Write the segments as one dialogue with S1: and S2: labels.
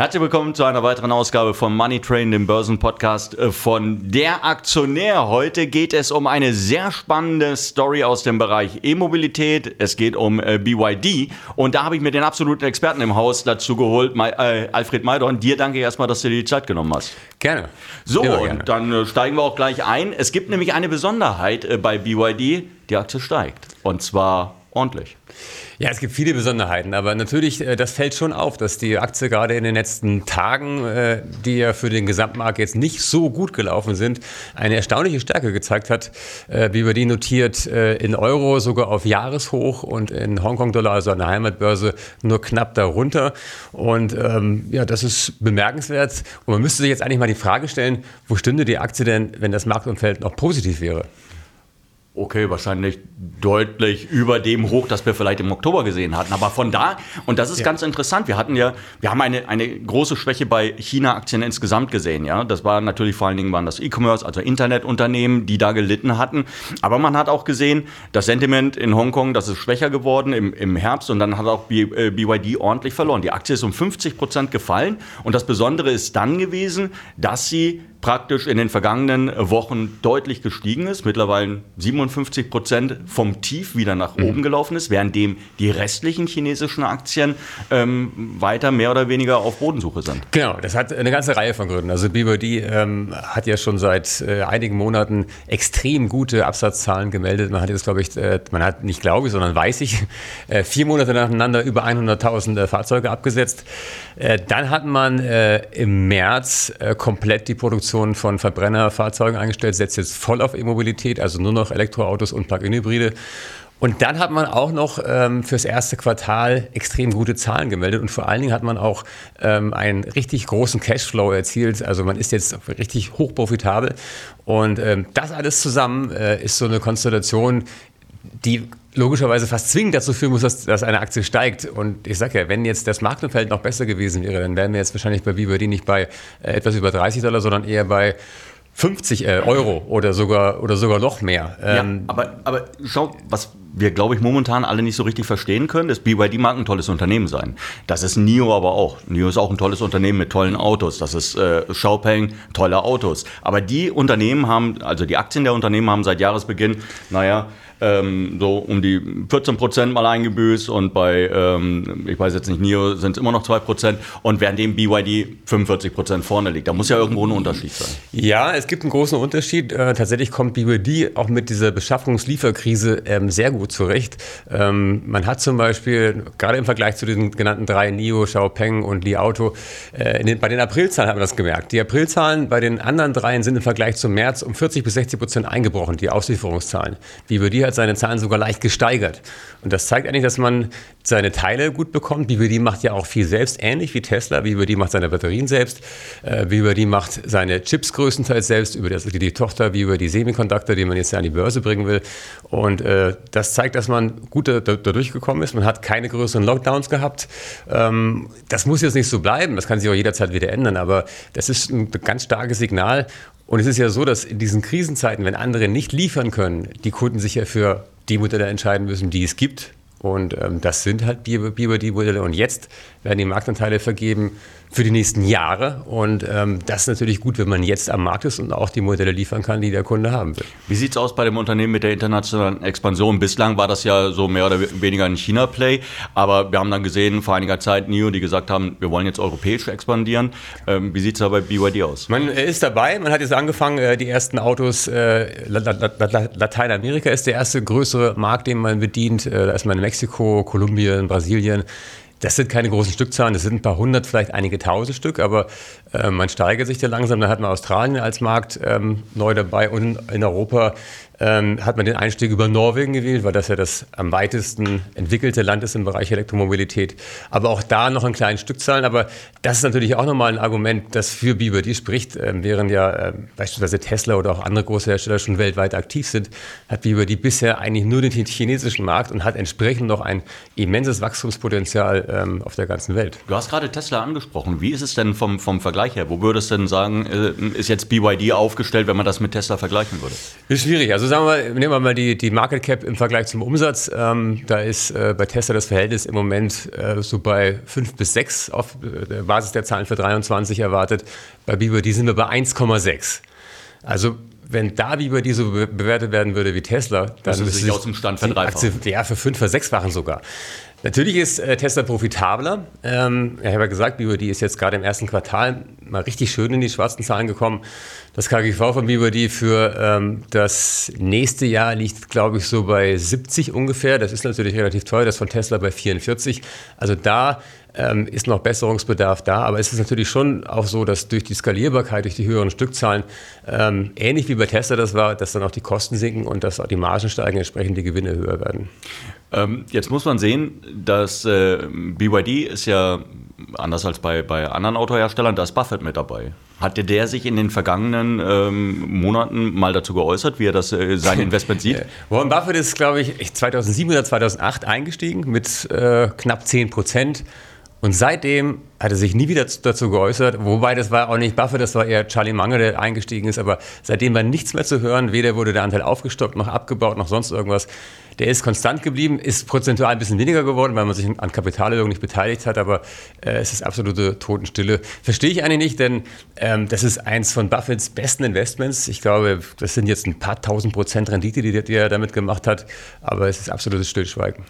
S1: Herzlich willkommen zu einer weiteren Ausgabe vom Money Train, dem Börsenpodcast äh, von Der Aktionär. Heute geht es um eine sehr spannende Story aus dem Bereich E-Mobilität. Es geht um äh, BYD und da habe ich mir den absoluten Experten im Haus dazu geholt, äh, Alfred Maidorn. Dir danke erstmal, dass du dir die Zeit genommen hast.
S2: Gerne.
S1: So,
S2: Immer
S1: und dann steigen wir auch gleich ein. Es gibt nämlich eine Besonderheit bei BYD. Die Aktie steigt und zwar ordentlich.
S2: Ja, es gibt viele Besonderheiten, aber natürlich, äh, das fällt schon auf, dass die Aktie gerade in den letzten Tagen, äh, die ja für den Gesamtmarkt jetzt nicht so gut gelaufen sind, eine erstaunliche Stärke gezeigt hat. Äh, wie wir die notiert in Euro sogar auf Jahreshoch und in Hongkong-Dollar, also an der Heimatbörse, nur knapp darunter. Und ähm, ja, das ist bemerkenswert. Und man müsste sich jetzt eigentlich mal die Frage stellen, wo stünde die Aktie denn, wenn das Marktumfeld noch positiv wäre?
S1: Okay, wahrscheinlich deutlich über dem Hoch, das wir vielleicht im Oktober gesehen hatten. Aber von da, und das ist ja. ganz interessant, wir hatten ja, wir haben eine, eine große Schwäche bei China-Aktien insgesamt gesehen. Ja, Das war natürlich vor allen Dingen waren das E-Commerce, also Internetunternehmen, die da gelitten hatten. Aber man hat auch gesehen, das Sentiment in Hongkong, das ist schwächer geworden im, im Herbst und dann hat auch BYD äh, ordentlich verloren. Die Aktie ist um 50 Prozent gefallen und das Besondere ist dann gewesen, dass sie praktisch in den vergangenen Wochen deutlich gestiegen ist, mittlerweile 57 Prozent vom Tief wieder nach mhm. oben gelaufen ist, währenddem die restlichen chinesischen Aktien ähm, weiter mehr oder weniger auf Bodensuche sind.
S2: Genau, das hat eine ganze Reihe von Gründen. Also BYD ähm, hat ja schon seit äh, einigen Monaten extrem gute Absatzzahlen gemeldet. Man hat jetzt, glaube ich, äh, man hat nicht glaube ich, sondern weiß ich, äh, vier Monate nacheinander über 100.000 äh, Fahrzeuge abgesetzt. Äh, dann hat man äh, im März komplett die Produktion Produktion von Verbrennerfahrzeugen eingestellt, setzt jetzt voll auf E-Mobilität, also nur noch Elektroautos und Plug-in-Hybride. Und dann hat man auch noch ähm, fürs erste Quartal extrem gute Zahlen gemeldet und vor allen Dingen hat man auch ähm, einen richtig großen Cashflow erzielt. Also man ist jetzt richtig hochprofitabel und ähm, das alles zusammen äh, ist so eine Konstellation, die logischerweise fast zwingend dazu führen muss, dass, dass eine Aktie steigt. Und ich sage ja, wenn jetzt das Marktumfeld noch besser gewesen wäre, dann wären wir jetzt wahrscheinlich bei Vivendi nicht bei äh, etwas über 30 Dollar, sondern eher bei 50 äh, Euro oder sogar, oder sogar noch mehr.
S1: Ähm, ja, aber, aber schau, was wir, glaube ich, momentan alle nicht so richtig verstehen können, dass BYD mag ein tolles Unternehmen sein. Das ist NIO aber auch. NIO ist auch ein tolles Unternehmen mit tollen Autos. Das ist äh, Xiaopeng, tolle Autos. Aber die Unternehmen haben, also die Aktien der Unternehmen haben seit Jahresbeginn, naja, ähm, so um die 14 Prozent mal eingebüßt und bei, ähm, ich weiß jetzt nicht, NIO sind es immer noch 2 Prozent und währenddem BYD 45 Prozent vorne liegt. Da muss ja irgendwo ein Unterschied sein.
S2: Ja, es gibt einen großen Unterschied. Äh, tatsächlich kommt BYD auch mit dieser Beschaffungslieferkrise ähm, sehr gut zurecht. Ähm, man hat zum Beispiel, gerade im Vergleich zu den genannten drei, NIO, Xiaopeng und Li Auto, äh, den, bei den Aprilzahlen hat man das gemerkt. Die Aprilzahlen bei den anderen dreien sind im Vergleich zum März um 40 bis 60 Prozent eingebrochen, die Auslieferungszahlen. BYD hat hat seine Zahlen sogar leicht gesteigert. Und das zeigt eigentlich, dass man seine Teile gut bekommt. BYD macht ja auch viel selbst, ähnlich wie Tesla. BYD macht seine Batterien selbst. Äh, BYD macht seine Chips größtenteils selbst über die Tochter BYD Semiconductor, die man jetzt ja an die Börse bringen will. Und äh, das zeigt, dass man gut da, da, durchgekommen ist. Man hat keine größeren Lockdowns gehabt. Ähm, das muss jetzt nicht so bleiben. Das kann sich auch jederzeit wieder ändern. Aber das ist ein ganz starkes Signal. Und es ist ja so, dass in diesen Krisenzeiten, wenn andere nicht liefern können, die Kunden sich ja für die Modelle entscheiden müssen, die es gibt. Und ähm, das sind halt BYD-Modelle. Und jetzt werden die Marktanteile vergeben für die nächsten Jahre. Und ähm, das ist natürlich gut, wenn man jetzt am Markt ist und auch die Modelle liefern kann, die der Kunde haben will.
S1: Wie sieht es aus bei dem Unternehmen mit der internationalen Expansion? Bislang war das ja so mehr oder weniger ein China-Play, aber wir haben dann gesehen vor einiger Zeit NIO, die gesagt haben, wir wollen jetzt europäisch expandieren. Ähm, wie sieht es da bei BYD aus?
S2: Man ist dabei, man hat jetzt angefangen, äh, die ersten Autos, äh, Lateinamerika ist der erste größere Markt, den man bedient. Äh, da ist man in Mexiko, Kolumbien, Brasilien. Das sind keine großen Stückzahlen, das sind ein paar hundert, vielleicht einige tausend Stück, aber äh, man steigert sich da langsam. Dann hat man Australien als Markt ähm, neu dabei und in Europa ähm, hat man den Einstieg über Norwegen gewählt, weil das ja das am weitesten entwickelte Land ist im Bereich Elektromobilität. Aber auch da noch in kleinen Stückzahlen. Aber das ist natürlich auch nochmal ein Argument, das für BYD spricht. Ähm, während ja äh, beispielsweise Tesla oder auch andere große Hersteller schon weltweit aktiv sind, hat BYD bisher eigentlich nur den chinesischen Markt und hat entsprechend noch ein immenses Wachstumspotenzial ähm, auf der ganzen Welt.
S1: Du hast gerade Tesla angesprochen. Wie ist es denn vom, vom Vergleich her? Wo würdest du denn sagen, äh, ist jetzt BYD aufgestellt, wenn man das mit Tesla vergleichen würde?
S2: Ist schwierig. Also sagen wir, nehmen wir mal die, die Market Cap im Vergleich zum Umsatz. Ähm, da ist äh, bei Tesla das Verhältnis im Moment äh, so bei 5 bis 6 auf der Basis der Zahlen für 23 erwartet. Bei BYD sind wir bei 1,6. Also wenn da BYD so bewertet werden würde wie Tesla, dann
S1: ist sich aus dem Stand
S2: verdreifachen. Ja, für fünf, versechsfachen sogar. Natürlich ist äh, Tesla profitabler. Ähm, ich habe ja gesagt, BYD ist jetzt gerade im ersten Quartal mal richtig schön in die schwarzen Zahlen gekommen. Das KGV von BYD für ähm, das nächste Jahr liegt, glaube ich, so bei 70 ungefähr. Das ist natürlich relativ teuer, das von Tesla bei 44. Also da ähm, ist noch Besserungsbedarf da. Aber es ist natürlich schon auch so, dass durch die Skalierbarkeit, durch die höheren Stückzahlen, ähm, ähnlich wie bei Tesla das war, dass dann auch die Kosten sinken und dass auch die Margen steigen, entsprechend die Gewinne höher werden.
S1: Ähm, jetzt muss man sehen, dass äh, BYD ist ja anders als bei, bei anderen Autoherstellern, da ist Buffett mit dabei. Hatte der sich in den vergangenen ähm, Monaten mal dazu geäußert, wie er das, äh, sein Investment sieht?
S2: Warren Buffett ist, glaube ich, 2007 oder 2008 eingestiegen mit äh, knapp 10 Prozent. Und seitdem hat er sich nie wieder dazu geäußert, wobei das war auch nicht Buffett, das war eher Charlie Munger, der eingestiegen ist, aber seitdem war nichts mehr zu hören, weder wurde der Anteil aufgestockt, noch abgebaut, noch sonst irgendwas. Der ist konstant geblieben, ist prozentual ein bisschen weniger geworden, weil man sich an Kapitalerhöhung nicht beteiligt hat, aber äh, es ist absolute Totenstille. Verstehe ich eigentlich nicht, denn ähm, das ist eins von Buffetts besten Investments. Ich glaube, das sind jetzt ein paar tausend Prozent Rendite, die, die er damit gemacht hat, aber es ist absolutes Stillschweigen.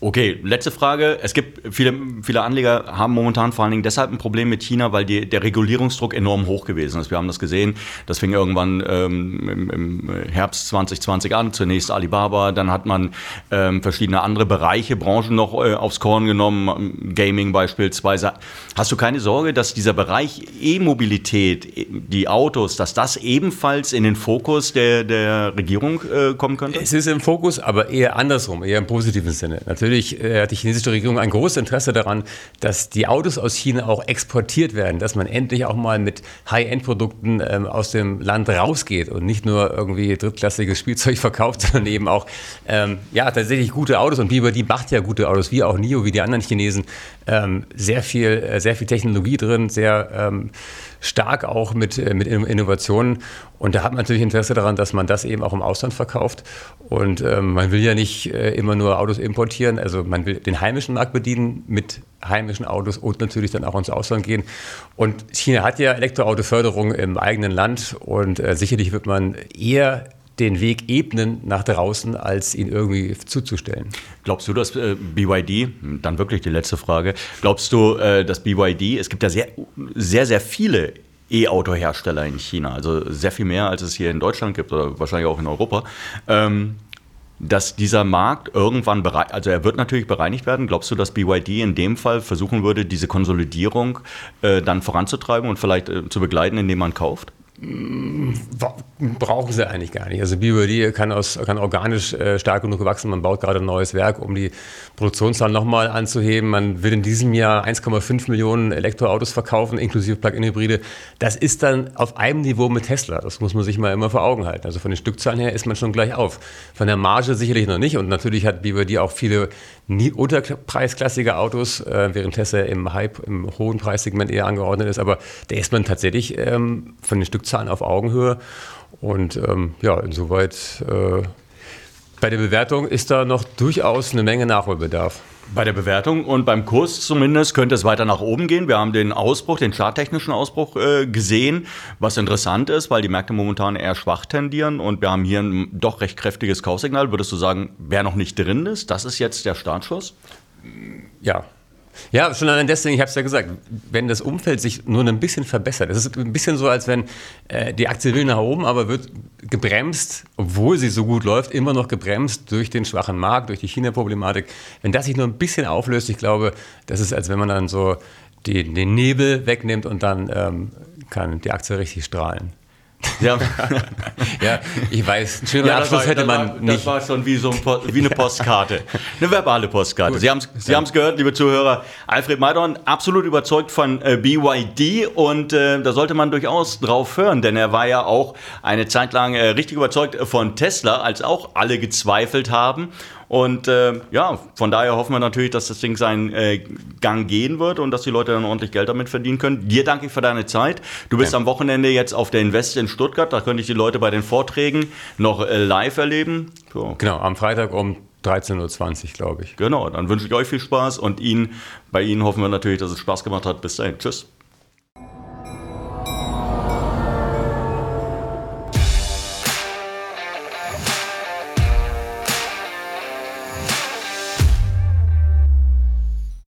S1: Okay, letzte Frage. Es gibt viele, viele Anleger haben momentan vor allen Dingen deshalb ein Problem mit China, weil die, der Regulierungsdruck enorm hoch gewesen ist. Wir haben das gesehen. Das fing irgendwann ähm, im, im, Herbst 2020 an. Zunächst Alibaba, dann hat man ähm, verschiedene andere Bereiche, Branchen noch äh, aufs Korn genommen, Gaming beispielsweise. Hast du keine Sorge, dass dieser Bereich E-Mobilität, die Autos, dass das ebenfalls in den Fokus der, der Regierung äh, kommen könnte?
S2: Es ist im Fokus, aber eher andersrum, eher im positiven Sinne. Natürlich natürlich äh, hat die chinesische Regierung ein großes Interesse daran, dass die Autos aus China auch exportiert werden, dass man endlich auch mal mit High-End-Produkten ähm, aus dem Land rausgeht und nicht nur irgendwie drittklassiges Spielzeug verkauft, sondern eben auch ähm, ja, tatsächlich gute Autos. Und BYD macht ja gute Autos, wie auch NIO, wie die anderen Chinesen. Ähm, sehr, viel, äh, sehr viel Technologie drin, sehr ähm, stark auch mit, äh, mit Innovationen. Und da hat man natürlich Interesse daran, dass man das eben auch im Ausland verkauft. Und ähm, man will ja nicht äh, immer nur Autos importieren. Also man will den heimischen Markt bedienen mit heimischen Autos und natürlich dann auch ins Ausland gehen. Und China hat ja Elektroautoförderung im eigenen Land und äh, sicherlich wird man eher den Weg ebnen nach draußen, als ihn irgendwie zuzustellen.
S1: Glaubst du, dass äh, BYD, dann wirklich die letzte Frage, glaubst du, äh, dass BYD, es gibt ja sehr, sehr, sehr viele E-Auto-Hersteller in China, also sehr viel mehr, als es hier in Deutschland gibt oder wahrscheinlich auch in Europa. Ähm, dass dieser Markt irgendwann bereit, also er wird natürlich bereinigt werden. Glaubst du, dass BYD in dem Fall versuchen würde, diese Konsolidierung äh, dann voranzutreiben und vielleicht äh, zu begleiten, indem man kauft?
S2: Brauchen sie eigentlich gar nicht. Also BYD kann, aus, kann organisch äh, stark genug wachsen. Man baut gerade ein neues Werk, um die Produktionszahlen nochmal anzuheben. Man will in diesem Jahr 1,5 Millionen Elektroautos verkaufen, inklusive Plug-in-Hybride. Das ist dann auf einem Niveau mit Tesla. Das muss man sich mal immer vor Augen halten. Also von den Stückzahlen her ist man schon gleich auf. Von der Marge sicherlich noch nicht. Und natürlich hat BYD auch viele unterpreisklassige Autos, äh, während Tesla im Hype, im hohen Preissegment eher angeordnet ist. Aber da ist man tatsächlich ähm, von den Stückzahlen Zahlen auf Augenhöhe. Und ähm, ja, insoweit äh, bei der Bewertung ist da noch durchaus eine Menge Nachholbedarf.
S1: Bei der Bewertung und beim Kurs zumindest könnte es weiter nach oben gehen. Wir haben den Ausbruch, den charttechnischen Ausbruch äh, gesehen, was interessant ist, weil die Märkte momentan eher schwach tendieren und wir haben hier ein doch recht kräftiges Kaufsignal. Würdest du sagen, wer noch nicht drin ist, das ist jetzt der Startschuss?
S2: Ja, ja, schon allein deswegen, ich habe es ja gesagt, wenn das Umfeld sich nur ein bisschen verbessert, es ist ein bisschen so, als wenn äh, die Aktie will nach oben, aber wird gebremst, obwohl sie so gut läuft, immer noch gebremst durch den schwachen Markt, durch die China-Problematik. Wenn das sich nur ein bisschen auflöst, ich glaube, das ist, als wenn man dann so die, den Nebel wegnimmt und dann ähm, kann die Aktie richtig strahlen. Ja, ja ich weiß, schönen ja, Abschluss war, hätte man
S1: war,
S2: nicht.
S1: Das war schon wie, so ein, wie eine Postkarte, eine verbale Postkarte. Gut. Sie haben es Sie gehört, liebe Zuhörer. Alfred Maidorn, absolut überzeugt von äh, BYD und äh, da sollte man durchaus drauf hören, denn er war ja auch eine Zeit lang äh, richtig überzeugt von Tesla, als auch alle gezweifelt haben. Und äh, ja, von daher hoffen wir natürlich, dass das Ding seinen äh, Gang gehen wird und dass die Leute dann ordentlich Geld damit verdienen können. Dir danke ich für deine Zeit. Du bist ja. am Wochenende jetzt auf der Invest in Stuttgart. Da könnte ich die Leute bei den Vorträgen noch äh, live erleben.
S2: So. Genau, am Freitag um 13.20 Uhr, glaube ich.
S1: Genau, dann wünsche ich euch viel Spaß und Ihnen, bei Ihnen hoffen wir natürlich, dass es Spaß gemacht hat. Bis dahin. Tschüss.